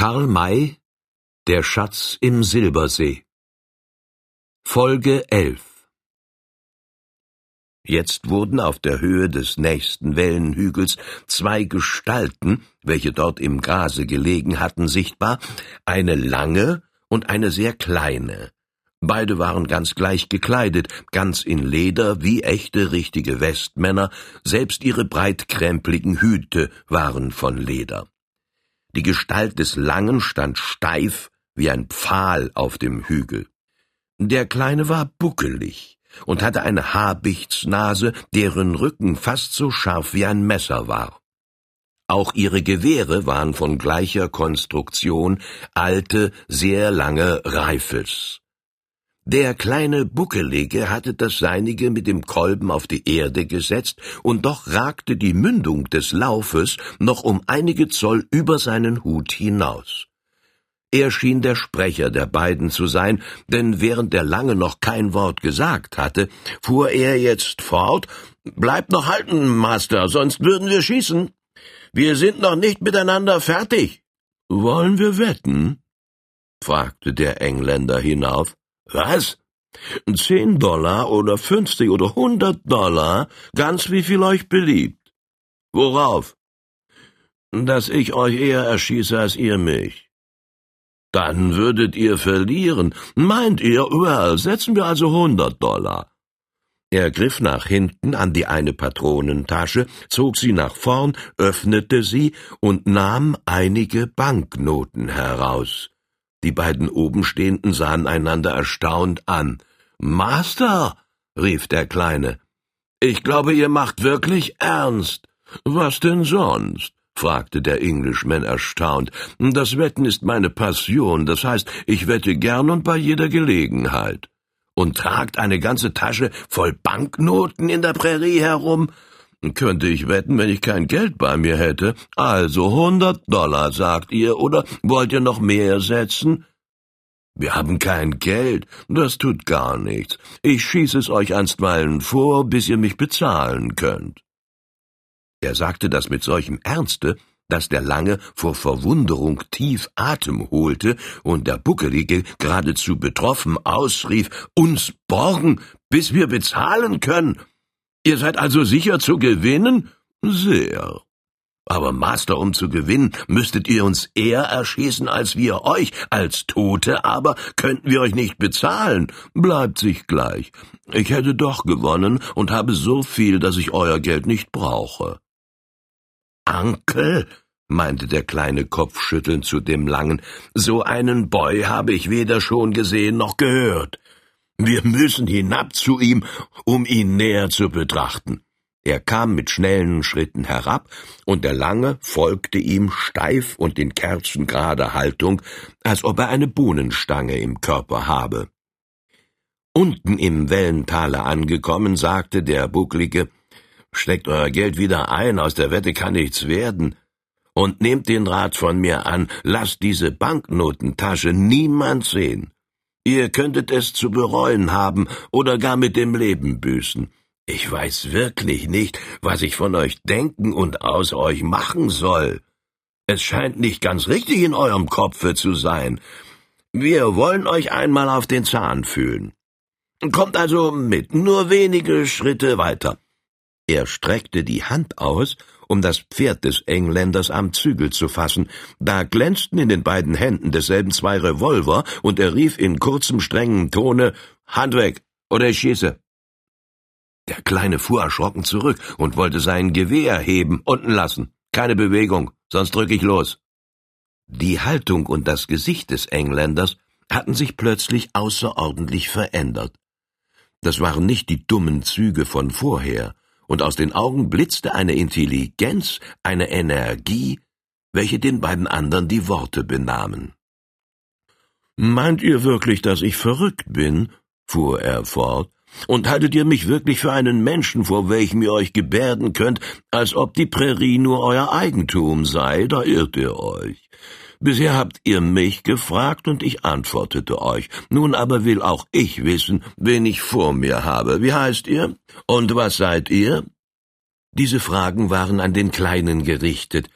Karl May Der Schatz im Silbersee Folge 11 Jetzt wurden auf der Höhe des nächsten Wellenhügels zwei Gestalten, welche dort im Grase gelegen hatten, sichtbar, eine lange und eine sehr kleine. Beide waren ganz gleich gekleidet, ganz in Leder, wie echte richtige Westmänner, selbst ihre breitkrempligen Hüte waren von Leder. Die Gestalt des Langen stand steif wie ein Pfahl auf dem Hügel. Der Kleine war buckelig und hatte eine Habichtsnase, deren Rücken fast so scharf wie ein Messer war. Auch ihre Gewehre waren von gleicher Konstruktion, alte, sehr lange Reifels. Der kleine Buckelige hatte das Seinige mit dem Kolben auf die Erde gesetzt, und doch ragte die Mündung des Laufes noch um einige Zoll über seinen Hut hinaus. Er schien der Sprecher der beiden zu sein, denn während der Lange noch kein Wort gesagt hatte, fuhr er jetzt fort Bleibt noch halten, Master, sonst würden wir schießen. Wir sind noch nicht miteinander fertig. Wollen wir wetten? fragte der Engländer hinauf. Was? Zehn Dollar oder fünfzig oder hundert Dollar, ganz wie viel euch beliebt. Worauf? Dass ich euch eher erschieße als ihr mich. Dann würdet ihr verlieren. Meint ihr, well, setzen wir also hundert Dollar. Er griff nach hinten an die eine Patronentasche, zog sie nach vorn, öffnete sie und nahm einige Banknoten heraus. Die beiden Obenstehenden sahen einander erstaunt an. Master, rief der Kleine, ich glaube, ihr macht wirklich ernst. Was denn sonst? fragte der Englishman erstaunt. Das Wetten ist meine Passion, das heißt, ich wette gern und bei jeder Gelegenheit. Und tragt eine ganze Tasche voll Banknoten in der Prärie herum? Könnte ich wetten, wenn ich kein Geld bei mir hätte. Also hundert Dollar, sagt ihr, oder wollt ihr noch mehr setzen? Wir haben kein Geld, das tut gar nichts. Ich schieße es euch einstweilen vor, bis ihr mich bezahlen könnt. Er sagte das mit solchem Ernste, dass der Lange vor Verwunderung tief Atem holte und der Buckelige geradezu betroffen ausrief, uns borgen, bis wir bezahlen können. Ihr seid also sicher zu gewinnen? Sehr. Aber Master, um zu gewinnen, müsstet ihr uns eher erschießen als wir euch. Als Tote aber könnten wir euch nicht bezahlen. Bleibt sich gleich. Ich hätte doch gewonnen und habe so viel, dass ich euer Geld nicht brauche. Ankel, meinte der kleine Kopfschüttelnd zu dem Langen, so einen Boy habe ich weder schon gesehen noch gehört. Wir müssen hinab zu ihm, um ihn näher zu betrachten. Er kam mit schnellen Schritten herab, und der Lange folgte ihm steif und in kerzengrader Haltung, als ob er eine Bohnenstange im Körper habe. Unten im Wellentale angekommen, sagte der Bucklige, Steckt euer Geld wieder ein, aus der Wette kann nichts werden. Und nehmt den Rat von mir an, lasst diese Banknotentasche niemand sehen. Ihr könntet es zu bereuen haben oder gar mit dem Leben büßen. Ich weiß wirklich nicht, was ich von euch denken und aus euch machen soll. Es scheint nicht ganz richtig in eurem Kopfe zu sein. Wir wollen euch einmal auf den Zahn fühlen. Kommt also mit, nur wenige Schritte weiter. Er streckte die Hand aus, um das Pferd des Engländers am Zügel zu fassen. Da glänzten in den beiden Händen desselben zwei Revolver, und er rief in kurzem, strengen Tone Hand weg, oder ich schieße. Der Kleine fuhr erschrocken zurück und wollte sein Gewehr heben, unten lassen. Keine Bewegung, sonst drück ich los. Die Haltung und das Gesicht des Engländers hatten sich plötzlich außerordentlich verändert. Das waren nicht die dummen Züge von vorher, und aus den Augen blitzte eine Intelligenz, eine Energie, welche den beiden anderen die Worte benahmen. Meint ihr wirklich, dass ich verrückt bin? fuhr er fort. Und haltet ihr mich wirklich für einen Menschen, vor welchem ihr euch gebärden könnt, als ob die Prärie nur euer Eigentum sei? Da irrt ihr euch. Bisher habt ihr mich gefragt und ich antwortete euch. Nun aber will auch ich wissen, wen ich vor mir habe. Wie heißt ihr? Und was seid ihr? Diese Fragen waren an den Kleinen gerichtet.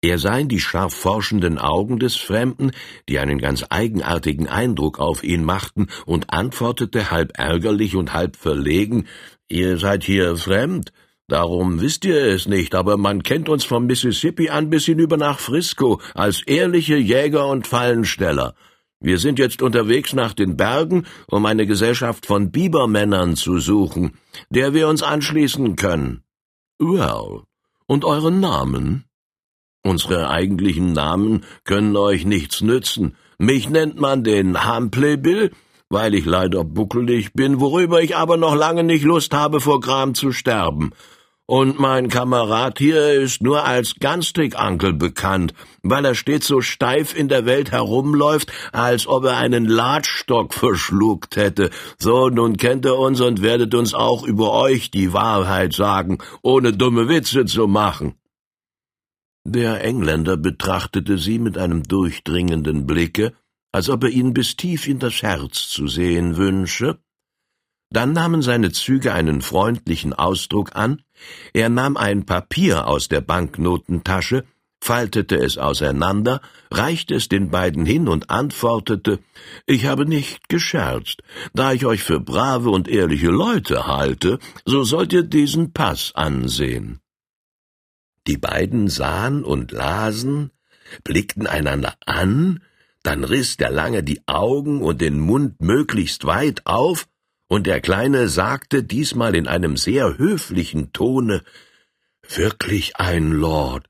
Er sah in die scharf forschenden Augen des Fremden, die einen ganz eigenartigen Eindruck auf ihn machten, und antwortete halb ärgerlich und halb verlegen Ihr seid hier fremd, darum wisst ihr es nicht, aber man kennt uns vom Mississippi an bis hinüber nach Frisco als ehrliche Jäger und Fallensteller. Wir sind jetzt unterwegs nach den Bergen, um eine Gesellschaft von Bibermännern zu suchen, der wir uns anschließen können. Well, und euren Namen? Unsere eigentlichen Namen können euch nichts nützen. Mich nennt man den Hampley Bill, weil ich leider buckelig bin, worüber ich aber noch lange nicht Lust habe, vor Gram zu sterben. Und mein Kamerad hier ist nur als Gunstick-Uncle bekannt, weil er stets so steif in der Welt herumläuft, als ob er einen Ladstock verschluckt hätte. So, nun kennt ihr uns und werdet uns auch über euch die Wahrheit sagen, ohne dumme Witze zu machen. Der Engländer betrachtete sie mit einem durchdringenden Blicke, als ob er ihnen bis tief in das Herz zu sehen wünsche. Dann nahmen seine Züge einen freundlichen Ausdruck an, er nahm ein Papier aus der Banknotentasche, faltete es auseinander, reichte es den beiden hin und antwortete Ich habe nicht gescherzt. Da ich euch für brave und ehrliche Leute halte, so sollt ihr diesen Pass ansehen. Die beiden sahen und lasen, blickten einander an, dann riß der Lange die Augen und den Mund möglichst weit auf, und der Kleine sagte diesmal in einem sehr höflichen Tone Wirklich ein Lord,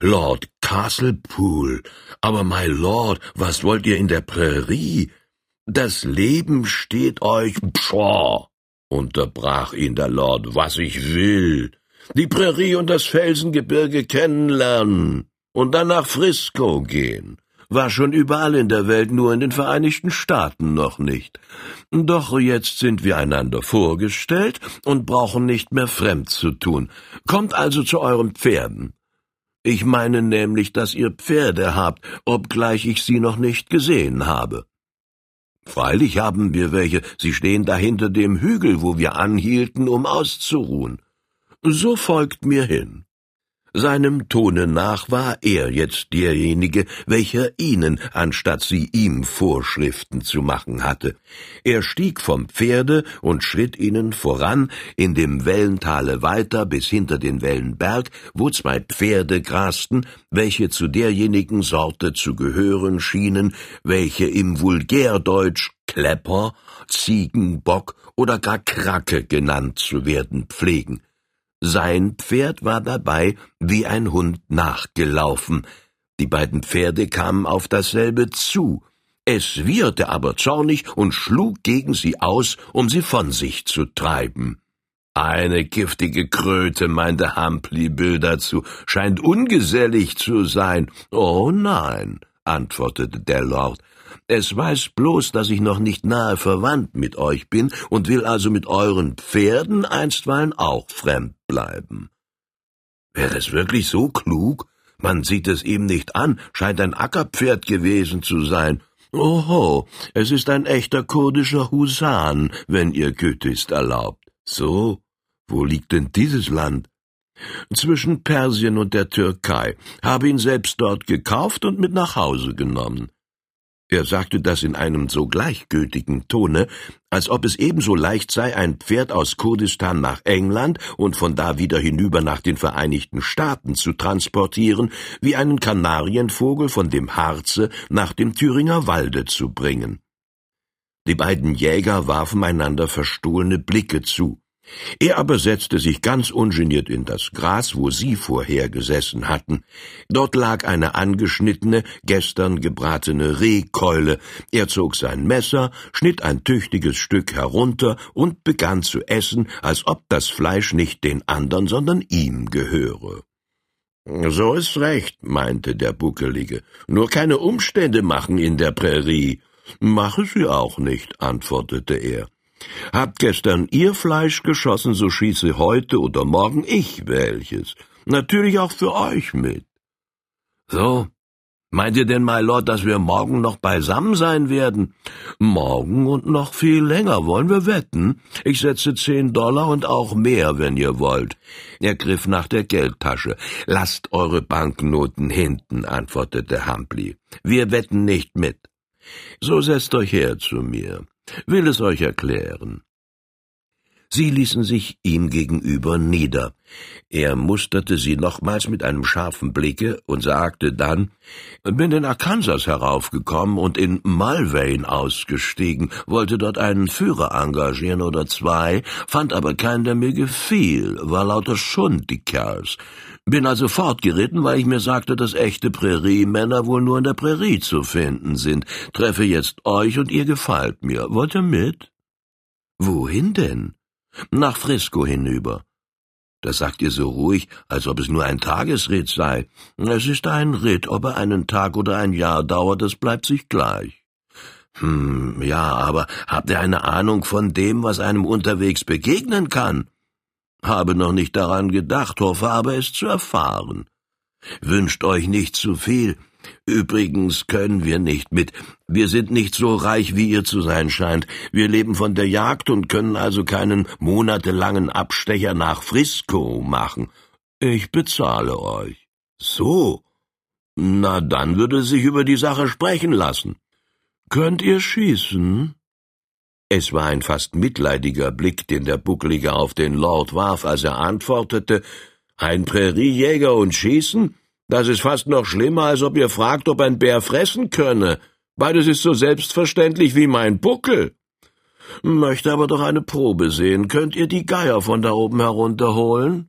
Lord Castlepool, aber my Lord, was wollt ihr in der Prärie? Das Leben steht euch pshaw, unterbrach ihn der Lord, was ich will die Prärie und das Felsengebirge kennenlernen und dann nach Frisco gehen. War schon überall in der Welt, nur in den Vereinigten Staaten noch nicht. Doch jetzt sind wir einander vorgestellt und brauchen nicht mehr fremd zu tun. Kommt also zu euren Pferden. Ich meine nämlich, dass ihr Pferde habt, obgleich ich sie noch nicht gesehen habe. Freilich haben wir welche, sie stehen da hinter dem Hügel, wo wir anhielten, um auszuruhen. So folgt mir hin. Seinem Tone nach war er jetzt derjenige, welcher ihnen, anstatt sie ihm Vorschriften zu machen hatte. Er stieg vom Pferde und schritt ihnen voran in dem Wellentale weiter bis hinter den Wellenberg, wo zwei Pferde grasten, welche zu derjenigen Sorte zu gehören schienen, welche im Vulgärdeutsch Klepper, Ziegenbock oder gar Kracke genannt zu werden pflegen. Sein Pferd war dabei wie ein Hund nachgelaufen. Die beiden Pferde kamen auf dasselbe zu. Es wieherte aber zornig und schlug gegen sie aus, um sie von sich zu treiben. Eine giftige Kröte, meinte Humphrey Bill dazu, scheint ungesellig zu sein. Oh nein, antwortete der Lord, es weiß bloß, dass ich noch nicht nahe verwandt mit euch bin und will also mit euren Pferden einstweilen auch fremd bleiben. Wäre es wirklich so klug? Man sieht es ihm nicht an, scheint ein Ackerpferd gewesen zu sein. Oho, es ist ein echter kurdischer Husan, wenn ihr Gütigst erlaubt. So, wo liegt denn dieses Land? Zwischen Persien und der Türkei, habe ihn selbst dort gekauft und mit nach Hause genommen. Er sagte das in einem so gleichgültigen Tone, als ob es ebenso leicht sei, ein Pferd aus Kurdistan nach England und von da wieder hinüber nach den Vereinigten Staaten zu transportieren, wie einen Kanarienvogel von dem Harze nach dem Thüringer Walde zu bringen. Die beiden Jäger warfen einander verstohlene Blicke zu. Er aber setzte sich ganz ungeniert in das Gras, wo sie vorher gesessen hatten. Dort lag eine angeschnittene, gestern gebratene Rehkeule. Er zog sein Messer, schnitt ein tüchtiges Stück herunter und begann zu essen, als ob das Fleisch nicht den andern, sondern ihm gehöre. So ist recht, meinte der Buckelige. Nur keine Umstände machen in der Prärie. Mache sie auch nicht, antwortete er. Habt gestern ihr Fleisch geschossen, so schieße heute oder morgen ich welches. Natürlich auch für euch mit. So, Meint ihr denn, my Lord, dass wir morgen noch beisammen sein werden? Morgen und noch viel länger, wollen wir wetten? Ich setze zehn Dollar und auch mehr, wenn ihr wollt. Er griff nach der Geldtasche. Lasst eure Banknoten hinten, antwortete Humphrey. Wir wetten nicht mit. So setzt euch her zu mir. Will es euch erklären. Sie ließen sich ihm gegenüber nieder. Er musterte sie nochmals mit einem scharfen Blicke und sagte dann, bin in Arkansas heraufgekommen und in Mulvane ausgestiegen, wollte dort einen Führer engagieren oder zwei, fand aber keinen, der mir gefiel, war lauter Schund, die Kerls. Bin also fortgeritten, weil ich mir sagte, dass echte Präriemänner wohl nur in der Prärie zu finden sind. Treffe jetzt euch und ihr gefallt mir. Wollt ihr mit? Wohin denn? Nach Frisco hinüber. Das sagt ihr so ruhig, als ob es nur ein Tagesritt sei. Es ist ein Ritt, ob er einen Tag oder ein Jahr dauert, das bleibt sich gleich. Hm, ja, aber habt ihr eine Ahnung von dem, was einem unterwegs begegnen kann? Habe noch nicht daran gedacht, hoffe aber es zu erfahren. Wünscht euch nicht zu viel, Übrigens können wir nicht mit. Wir sind nicht so reich, wie ihr zu sein scheint. Wir leben von der Jagd und können also keinen monatelangen Abstecher nach Frisco machen. Ich bezahle euch. So. Na, dann würde sich über die Sache sprechen lassen. Könnt ihr schießen? Es war ein fast mitleidiger Blick, den der Bucklige auf den Lord warf, als er antwortete, ein Präriejäger und schießen? Das ist fast noch schlimmer, als ob ihr fragt, ob ein Bär fressen könne. Beides ist so selbstverständlich wie mein Buckel. Möchte aber doch eine Probe sehen. Könnt ihr die Geier von da oben herunterholen?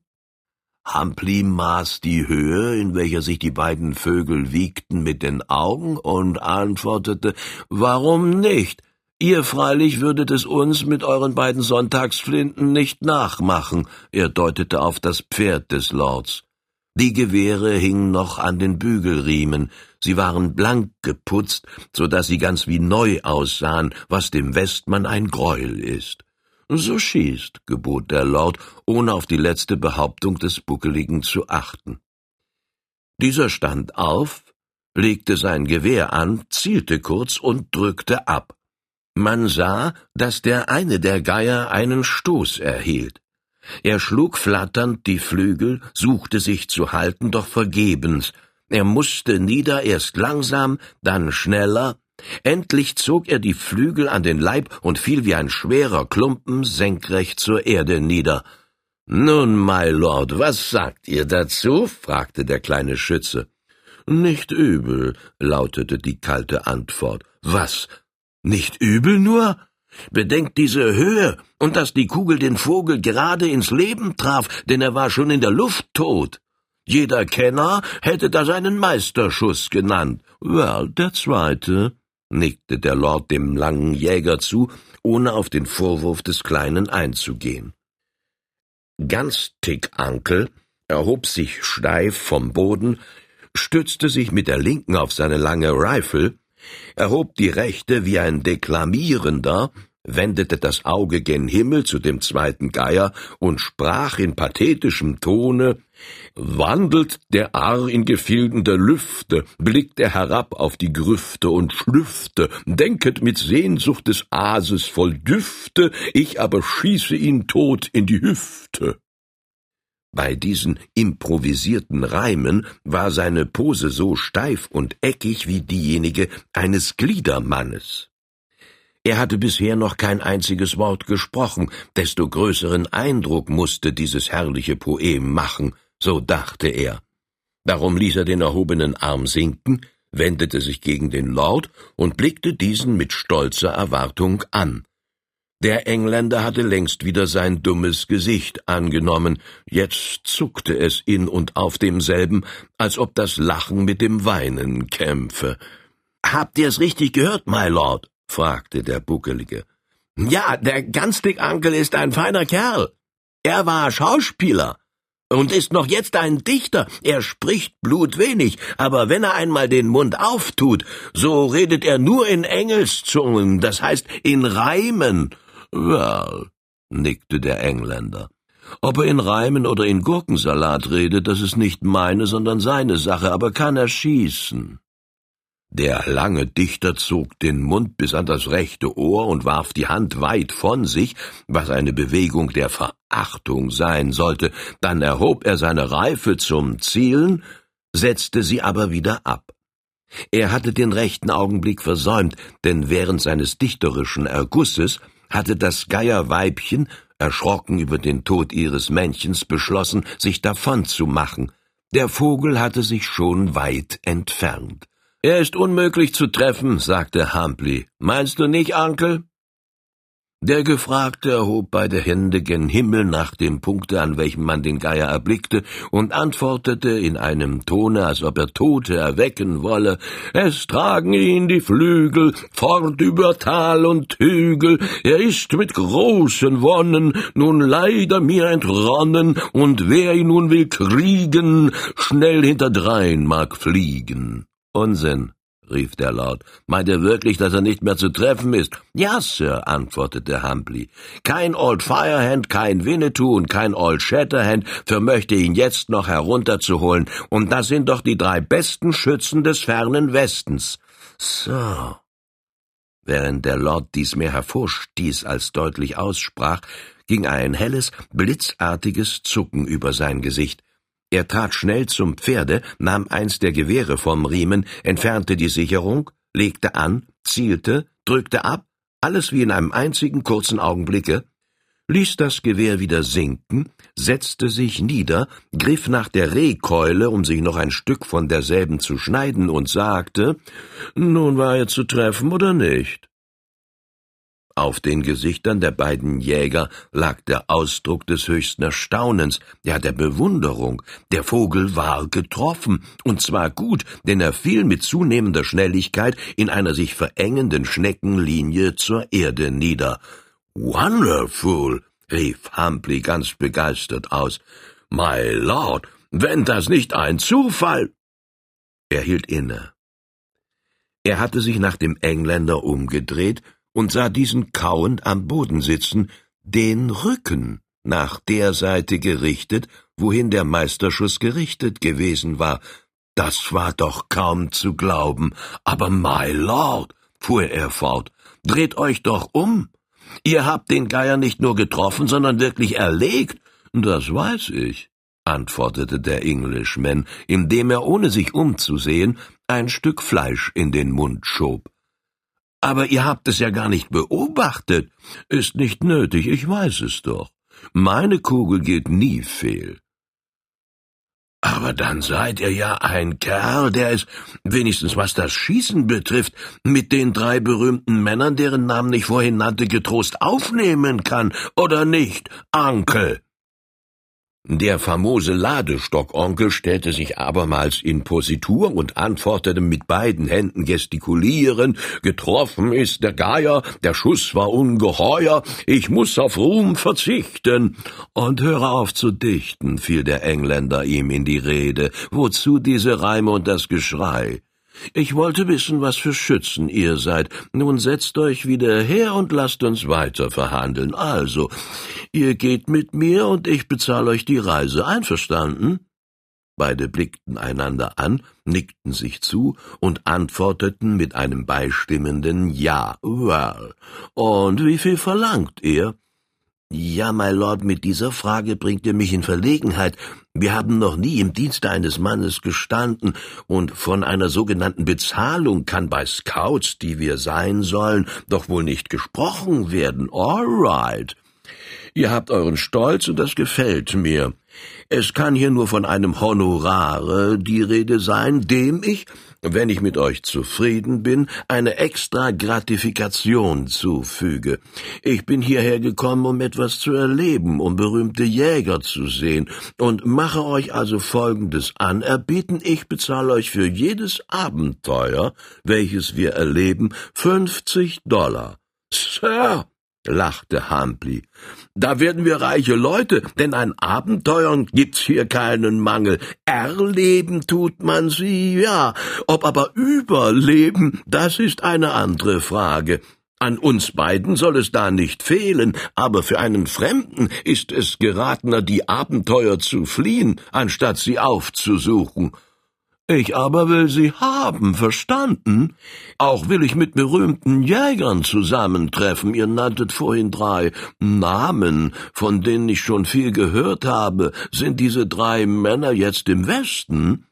Hampli maß die Höhe, in welcher sich die beiden Vögel wiegten, mit den Augen und antwortete, warum nicht? Ihr freilich würdet es uns mit euren beiden Sonntagsflinten nicht nachmachen, er deutete auf das Pferd des Lords. Die Gewehre hingen noch an den Bügelriemen, sie waren blank geputzt, so dass sie ganz wie neu aussahen, was dem Westmann ein Greuel ist. So schießt, gebot der Lord, ohne auf die letzte Behauptung des Buckeligen zu achten. Dieser stand auf, legte sein Gewehr an, zielte kurz und drückte ab. Man sah, dass der eine der Geier einen Stoß erhielt. Er schlug flatternd die Flügel, suchte sich zu halten, doch vergebens. Er musste nieder, erst langsam, dann schneller. Endlich zog er die Flügel an den Leib und fiel wie ein schwerer Klumpen senkrecht zur Erde nieder. Nun, my Lord, was sagt ihr dazu? fragte der kleine Schütze. Nicht übel, lautete die kalte Antwort. Was? Nicht übel nur? Bedenkt diese Höhe und dass die Kugel den Vogel gerade ins Leben traf, denn er war schon in der Luft tot. Jeder Kenner hätte das einen Meisterschuss genannt. Well, der zweite, nickte der Lord dem langen Jäger zu, ohne auf den Vorwurf des Kleinen einzugehen. Ganz Tick Ankel erhob sich steif vom Boden, stützte sich mit der linken auf seine lange Rifle erhob die rechte wie ein Deklamierender, wendete das Auge gen Himmel zu dem zweiten Geier und sprach in pathetischem Tone Wandelt der Arr in Gefilden der Lüfte, blickt er herab auf die Grüfte und schlüfte, denket mit Sehnsucht des Aases voll Düfte, ich aber schieße ihn tot in die Hüfte. Bei diesen improvisierten Reimen war seine Pose so steif und eckig wie diejenige eines Gliedermannes. Er hatte bisher noch kein einziges Wort gesprochen, desto größeren Eindruck musste dieses herrliche Poem machen, so dachte er. Darum ließ er den erhobenen Arm sinken, wendete sich gegen den Lord und blickte diesen mit stolzer Erwartung an. Der Engländer hatte längst wieder sein dummes Gesicht angenommen, jetzt zuckte es in und auf demselben, als ob das Lachen mit dem Weinen kämpfe. Habt ihr's richtig gehört, my Lord? fragte der Buckelige. Ja, der Ganstig-Ankel ist ein feiner Kerl. Er war Schauspieler und ist noch jetzt ein Dichter. Er spricht blutwenig, aber wenn er einmal den Mund auftut, so redet er nur in Engelszungen, das heißt in Reimen Well, nickte der Engländer. Ob er in Reimen oder in Gurkensalat redet, das ist nicht meine, sondern seine Sache, aber kann er schießen. Der lange Dichter zog den Mund bis an das rechte Ohr und warf die Hand weit von sich, was eine Bewegung der Verachtung sein sollte, dann erhob er seine Reife zum Zielen, setzte sie aber wieder ab. Er hatte den rechten Augenblick versäumt, denn während seines dichterischen Ergusses hatte das Geierweibchen, erschrocken über den Tod ihres Männchens, beschlossen, sich davon zu machen. Der Vogel hatte sich schon weit entfernt. Er ist unmöglich zu treffen, sagte Humphrey. Meinst du nicht, Onkel? Der Gefragte erhob beide Hände gen Himmel nach dem Punkte, an welchem man den Geier erblickte, und antwortete in einem Tone, als ob er Tote erwecken wolle, Es tragen ihn die Flügel, fort über Tal und Hügel, er ist mit großen Wonnen nun leider mir entronnen, und wer ihn nun will kriegen, schnell hinterdrein mag fliegen. Unsinn, rief der Lord. Meint er wirklich, dass er nicht mehr zu treffen ist? Ja, Sir, antwortete Humphrey. Kein Old Firehand, kein Winnetou und kein Old Shatterhand vermöchte ihn jetzt noch herunterzuholen, und das sind doch die drei besten Schützen des fernen Westens. So. Während der Lord dies mehr hervorstieß als deutlich aussprach, ging ein helles, blitzartiges Zucken über sein Gesicht. Er trat schnell zum Pferde, nahm eins der Gewehre vom Riemen, entfernte die Sicherung, legte an, zielte, drückte ab, alles wie in einem einzigen kurzen Augenblicke, ließ das Gewehr wieder sinken, setzte sich nieder, griff nach der Rehkeule, um sich noch ein Stück von derselben zu schneiden, und sagte Nun war er zu treffen oder nicht? Auf den Gesichtern der beiden Jäger lag der Ausdruck des höchsten Erstaunens, ja der Bewunderung. Der Vogel war getroffen, und zwar gut, denn er fiel mit zunehmender Schnelligkeit in einer sich verengenden Schneckenlinie zur Erde nieder. Wonderful! rief Humphrey ganz begeistert aus. My Lord, wenn das nicht ein Zufall! Er hielt inne. Er hatte sich nach dem Engländer umgedreht und sah diesen kauend am Boden sitzen, den Rücken nach der Seite gerichtet, wohin der Meisterschuss gerichtet gewesen war. Das war doch kaum zu glauben. Aber my Lord, fuhr er fort, dreht euch doch um. Ihr habt den Geier nicht nur getroffen, sondern wirklich erlegt. Das weiß ich, antwortete der Englishman, indem er, ohne sich umzusehen, ein Stück Fleisch in den Mund schob. Aber ihr habt es ja gar nicht beobachtet. Ist nicht nötig, ich weiß es doch. Meine Kugel geht nie fehl. Aber dann seid ihr ja ein Kerl, der es, wenigstens was das Schießen betrifft, mit den drei berühmten Männern, deren Namen ich vorhin nannte, getrost aufnehmen kann, oder nicht, Ankel? Der famose Ladestockonkel stellte sich abermals in Positur und antwortete mit beiden Händen gestikulieren, getroffen ist der Geier, der Schuss war ungeheuer, ich muss auf Ruhm verzichten. Und höre auf zu dichten, fiel der Engländer ihm in die Rede, wozu diese Reime und das Geschrei? Ich wollte wissen, was für Schützen ihr seid. Nun setzt euch wieder her und lasst uns weiter verhandeln. Also, ihr geht mit mir und ich bezahle euch die Reise. Einverstanden? Beide blickten einander an, nickten sich zu und antworteten mit einem beistimmenden Ja. Well. Und wie viel verlangt ihr? Ja, my Lord, mit dieser Frage bringt ihr mich in Verlegenheit. Wir haben noch nie im Dienste eines Mannes gestanden, und von einer sogenannten Bezahlung kann bei Scouts, die wir sein sollen, doch wohl nicht gesprochen werden. All right. Ihr habt euren Stolz, und das gefällt mir. Es kann hier nur von einem Honorare die Rede sein, dem ich, wenn ich mit euch zufrieden bin, eine extra Gratifikation zufüge. Ich bin hierher gekommen, um etwas zu erleben, um berühmte Jäger zu sehen, und mache euch also Folgendes anerbieten, ich bezahle euch für jedes Abenteuer, welches wir erleben, fünfzig Dollar. Sir, lachte Humphrey. Da werden wir reiche Leute, denn an Abenteuern gibt's hier keinen Mangel. Erleben tut man sie, ja. Ob aber überleben, das ist eine andere Frage. An uns beiden soll es da nicht fehlen, aber für einen Fremden ist es geratener, die Abenteuer zu fliehen, anstatt sie aufzusuchen. Ich aber will sie haben, verstanden? Auch will ich mit berühmten Jägern zusammentreffen. Ihr nanntet vorhin drei Namen, von denen ich schon viel gehört habe. Sind diese drei Männer jetzt im Westen?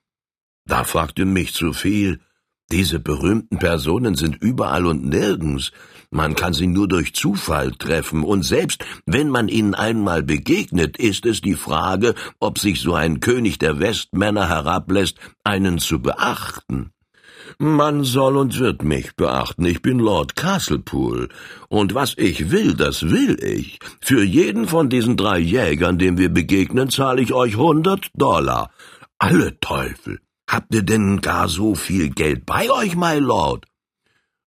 Da fragte mich zu viel. Diese berühmten Personen sind überall und nirgends. Man kann sie nur durch Zufall treffen, und selbst wenn man ihnen einmal begegnet, ist es die Frage, ob sich so ein König der Westmänner herablässt, einen zu beachten. Man soll und wird mich beachten. Ich bin Lord Castlepool. Und was ich will, das will ich. Für jeden von diesen drei Jägern, dem wir begegnen, zahle ich euch hundert Dollar. Alle Teufel. Habt ihr denn gar so viel Geld bei euch, my Lord?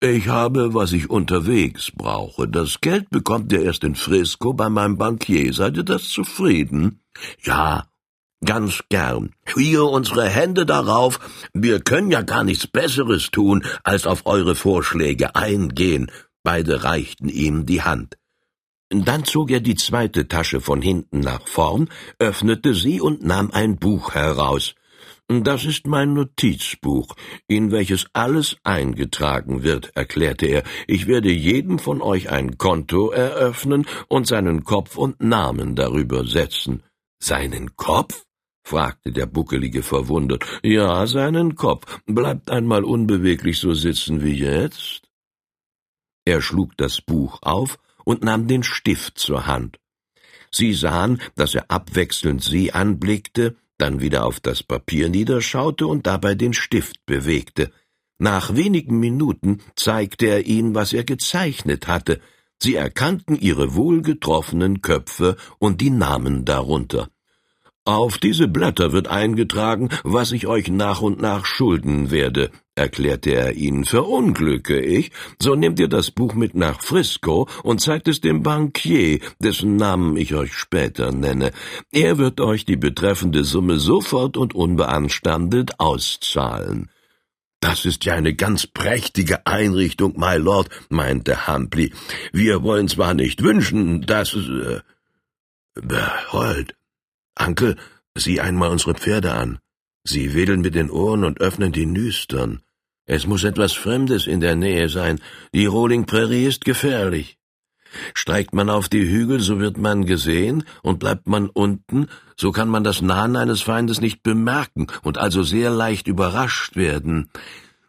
Ich habe, was ich unterwegs brauche. Das Geld bekommt ihr erst in Frisco bei meinem Bankier. Seid ihr das zufrieden? Ja, ganz gern. Hier unsere Hände darauf. Wir können ja gar nichts Besseres tun, als auf eure Vorschläge eingehen. Beide reichten ihm die Hand. Dann zog er die zweite Tasche von hinten nach vorn, öffnete sie und nahm ein Buch heraus. Das ist mein Notizbuch, in welches alles eingetragen wird, erklärte er. Ich werde jedem von euch ein Konto eröffnen und seinen Kopf und Namen darüber setzen. Seinen Kopf? fragte der Buckelige verwundert. Ja, seinen Kopf. Bleibt einmal unbeweglich so sitzen wie jetzt. Er schlug das Buch auf und nahm den Stift zur Hand. Sie sahen, dass er abwechselnd sie anblickte, dann wieder auf das Papier niederschaute und dabei den Stift bewegte. Nach wenigen Minuten zeigte er ihnen, was er gezeichnet hatte. Sie erkannten ihre wohlgetroffenen Köpfe und die Namen darunter. Auf diese Blätter wird eingetragen, was ich euch nach und nach schulden werde, erklärte er ihnen. Verunglücke ich, so nehmt ihr das Buch mit nach Frisco und zeigt es dem Bankier, dessen Namen ich euch später nenne. Er wird euch die betreffende Summe sofort und unbeanstandet auszahlen. Das ist ja eine ganz prächtige Einrichtung, my Lord, meinte Humpley. Wir wollen zwar nicht wünschen, dass... Äh, Hold, Ankel, sieh einmal unsere Pferde an. Sie wedeln mit den Ohren und öffnen die Nüstern. Es muss etwas Fremdes in der Nähe sein. Die Rolling Prairie ist gefährlich. Steigt man auf die Hügel, so wird man gesehen, und bleibt man unten, so kann man das Nahen eines Feindes nicht bemerken und also sehr leicht überrascht werden.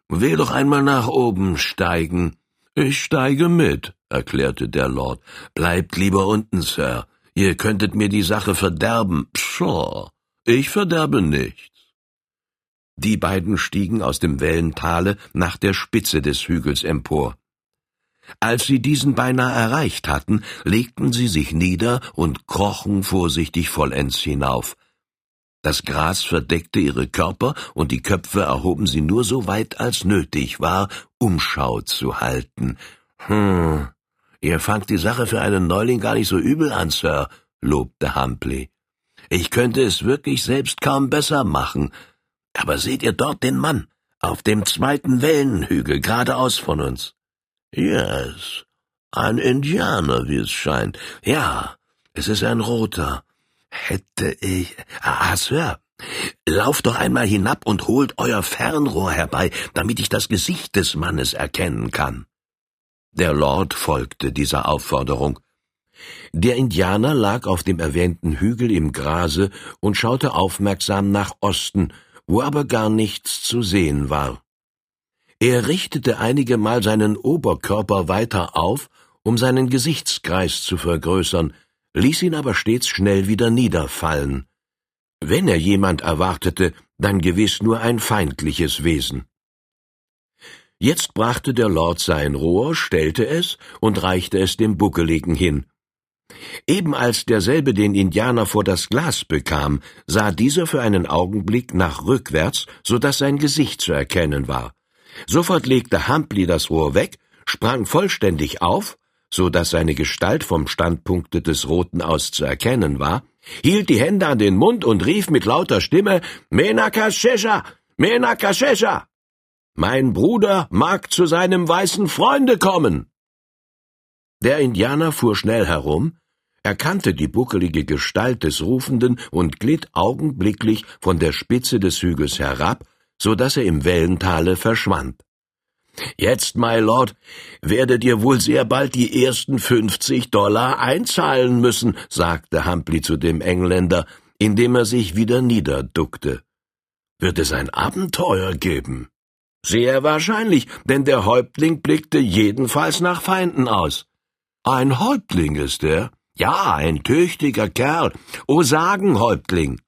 Will doch einmal nach oben steigen. Ich steige mit, erklärte der Lord. Bleibt lieber unten, Sir. Ihr könntet mir die Sache verderben. Pshaw, ich verderbe nichts. Die beiden stiegen aus dem Wellentale nach der Spitze des Hügels empor. Als sie diesen beinahe erreicht hatten, legten sie sich nieder und krochen vorsichtig vollends hinauf. Das Gras verdeckte ihre Körper, und die Köpfe erhoben sie nur so weit, als nötig war, Umschau zu halten. Hm, Ihr fangt die Sache für einen Neuling gar nicht so übel an, Sir, lobte Humpley. Ich könnte es wirklich selbst kaum besser machen. Aber seht ihr dort den Mann, auf dem zweiten Wellenhügel, geradeaus von uns? Yes, ein Indianer, wie es scheint. Ja, es ist ein Roter. Hätte ich... Ah, Sir, Lauft doch einmal hinab und holt euer Fernrohr herbei, damit ich das Gesicht des Mannes erkennen kann. Der Lord folgte dieser Aufforderung. Der Indianer lag auf dem erwähnten Hügel im Grase und schaute aufmerksam nach Osten, wo aber gar nichts zu sehen war. Er richtete einige Mal seinen Oberkörper weiter auf, um seinen Gesichtskreis zu vergrößern, ließ ihn aber stets schnell wieder niederfallen. Wenn er jemand erwartete, dann gewiss nur ein feindliches Wesen. Jetzt brachte der Lord sein Rohr, stellte es und reichte es dem Buckeligen hin. Eben als derselbe den Indianer vor das Glas bekam, sah dieser für einen Augenblick nach rückwärts, so dass sein Gesicht zu erkennen war. Sofort legte Humpley das Rohr weg, sprang vollständig auf, so dass seine Gestalt vom Standpunkte des Roten aus zu erkennen war, hielt die Hände an den Mund und rief mit lauter Stimme Menakashesha! Menakashesha! Mein Bruder mag zu seinem weißen Freunde kommen. Der Indianer fuhr schnell herum, erkannte die buckelige Gestalt des Rufenden und glitt augenblicklich von der Spitze des Hügels herab, so dass er im Wellentale verschwand. Jetzt, my Lord, werdet ihr wohl sehr bald die ersten fünfzig Dollar einzahlen müssen, sagte Humphrey zu dem Engländer, indem er sich wieder niederduckte. Wird es ein Abenteuer geben? Sehr wahrscheinlich, denn der Häuptling blickte jedenfalls nach Feinden aus. Ein Häuptling ist er? Ja, ein tüchtiger Kerl. O sagen, Häuptling.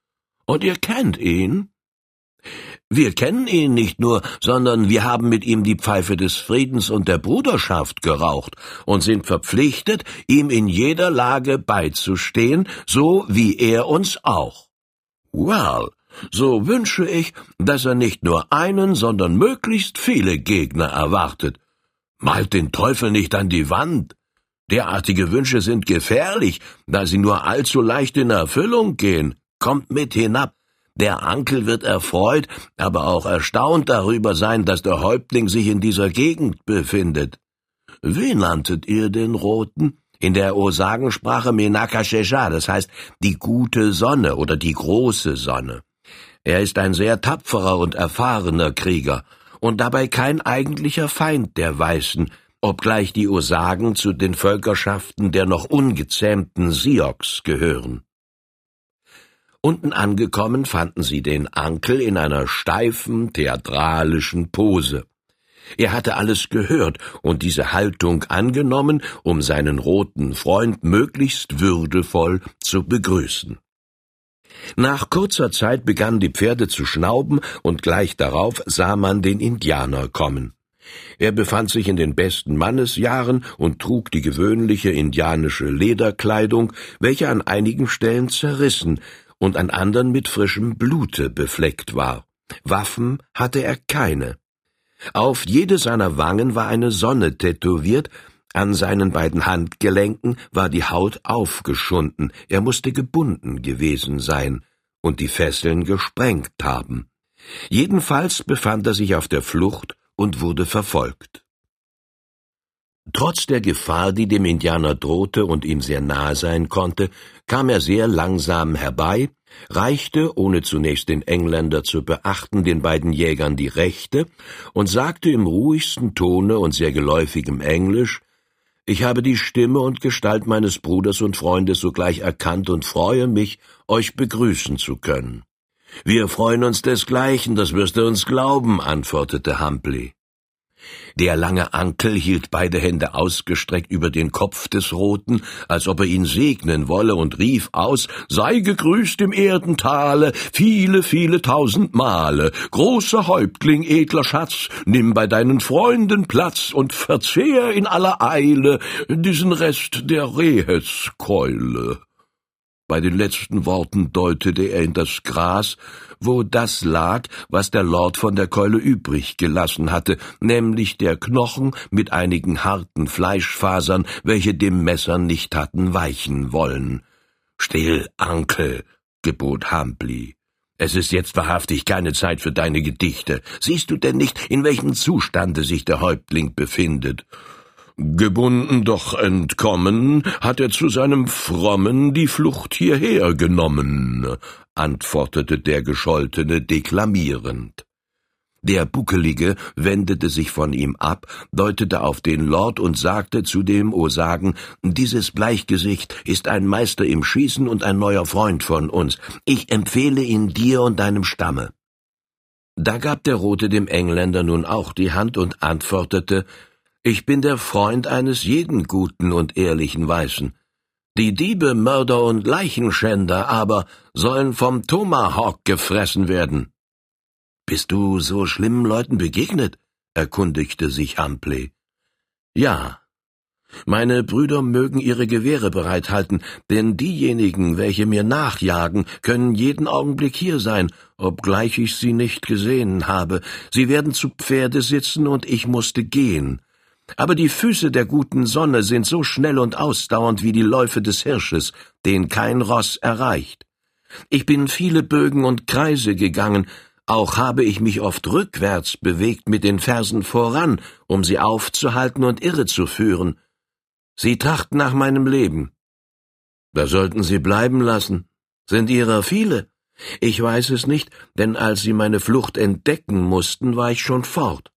Und ihr kennt ihn? Wir kennen ihn nicht nur, sondern wir haben mit ihm die Pfeife des Friedens und der Bruderschaft geraucht und sind verpflichtet, ihm in jeder Lage beizustehen, so wie er uns auch. Well, so wünsche ich, dass er nicht nur einen, sondern möglichst viele Gegner erwartet. Malt den Teufel nicht an die Wand. Derartige Wünsche sind gefährlich, da sie nur allzu leicht in Erfüllung gehen. Kommt mit hinab, der Ankel wird erfreut, aber auch erstaunt darüber sein, dass der Häuptling sich in dieser Gegend befindet. Wie nanntet ihr den Roten? In der Osagensprache Menaka Shesha, das heißt die gute Sonne oder die große Sonne. Er ist ein sehr tapferer und erfahrener Krieger und dabei kein eigentlicher Feind der Weißen, obgleich die Osagen zu den Völkerschaften der noch ungezähmten Sioux gehören. Unten angekommen fanden sie den Ankel in einer steifen, theatralischen Pose. Er hatte alles gehört und diese Haltung angenommen, um seinen roten Freund möglichst würdevoll zu begrüßen. Nach kurzer Zeit begannen die Pferde zu schnauben, und gleich darauf sah man den Indianer kommen. Er befand sich in den besten Mannesjahren und trug die gewöhnliche indianische Lederkleidung, welche an einigen Stellen zerrissen, und an anderen mit frischem Blute befleckt war. Waffen hatte er keine. Auf jede seiner Wangen war eine Sonne tätowiert, an seinen beiden Handgelenken war die Haut aufgeschunden, er musste gebunden gewesen sein und die Fesseln gesprengt haben. Jedenfalls befand er sich auf der Flucht und wurde verfolgt. Trotz der Gefahr, die dem Indianer drohte und ihm sehr nahe sein konnte, kam er sehr langsam herbei, reichte, ohne zunächst den Engländer zu beachten, den beiden Jägern die Rechte und sagte im ruhigsten Tone und sehr geläufigem Englisch Ich habe die Stimme und Gestalt meines Bruders und Freundes sogleich erkannt und freue mich, euch begrüßen zu können. Wir freuen uns desgleichen, das wirst du uns glauben, antwortete Humpley. Der lange Ankel hielt beide Hände ausgestreckt über den Kopf des Roten, als ob er ihn segnen wolle, und rief aus Sei gegrüßt im Erdentale, viele, viele tausend Male. Großer Häuptling, edler Schatz, nimm bei deinen Freunden Platz und verzehr in aller Eile diesen Rest der Reheskeule. Bei den letzten Worten deutete er in das Gras, wo das lag, was der Lord von der Keule übrig gelassen hatte, nämlich der Knochen mit einigen harten Fleischfasern, welche dem Messer nicht hatten weichen wollen. Still, Ankel, gebot Humphrey. Es ist jetzt wahrhaftig keine Zeit für deine Gedichte. Siehst du denn nicht, in welchem Zustande sich der Häuptling befindet? Gebunden doch entkommen, hat er zu seinem Frommen die Flucht hierher genommen, antwortete der Gescholtene deklamierend. Der Buckelige wendete sich von ihm ab, deutete auf den Lord und sagte zu dem Osagen, dieses Bleichgesicht ist ein Meister im Schießen und ein neuer Freund von uns. Ich empfehle ihn dir und deinem Stamme. Da gab der Rote dem Engländer nun auch die Hand und antwortete, ich bin der Freund eines jeden guten und ehrlichen Weißen. Die Diebe, Mörder und Leichenschänder aber sollen vom Tomahawk gefressen werden. Bist du so schlimmen Leuten begegnet? erkundigte sich Ampley. Ja. Meine Brüder mögen ihre Gewehre bereithalten, denn diejenigen, welche mir nachjagen, können jeden Augenblick hier sein, obgleich ich sie nicht gesehen habe. Sie werden zu Pferde sitzen und ich musste gehen. Aber die Füße der guten Sonne sind so schnell und ausdauernd wie die Läufe des Hirsches, den kein Ross erreicht. Ich bin viele Bögen und Kreise gegangen, auch habe ich mich oft rückwärts bewegt mit den Fersen voran, um sie aufzuhalten und irrezuführen. Sie trachten nach meinem Leben. Da sollten Sie bleiben lassen. Sind Ihrer viele? Ich weiß es nicht, denn als sie meine Flucht entdecken mussten, war ich schon fort.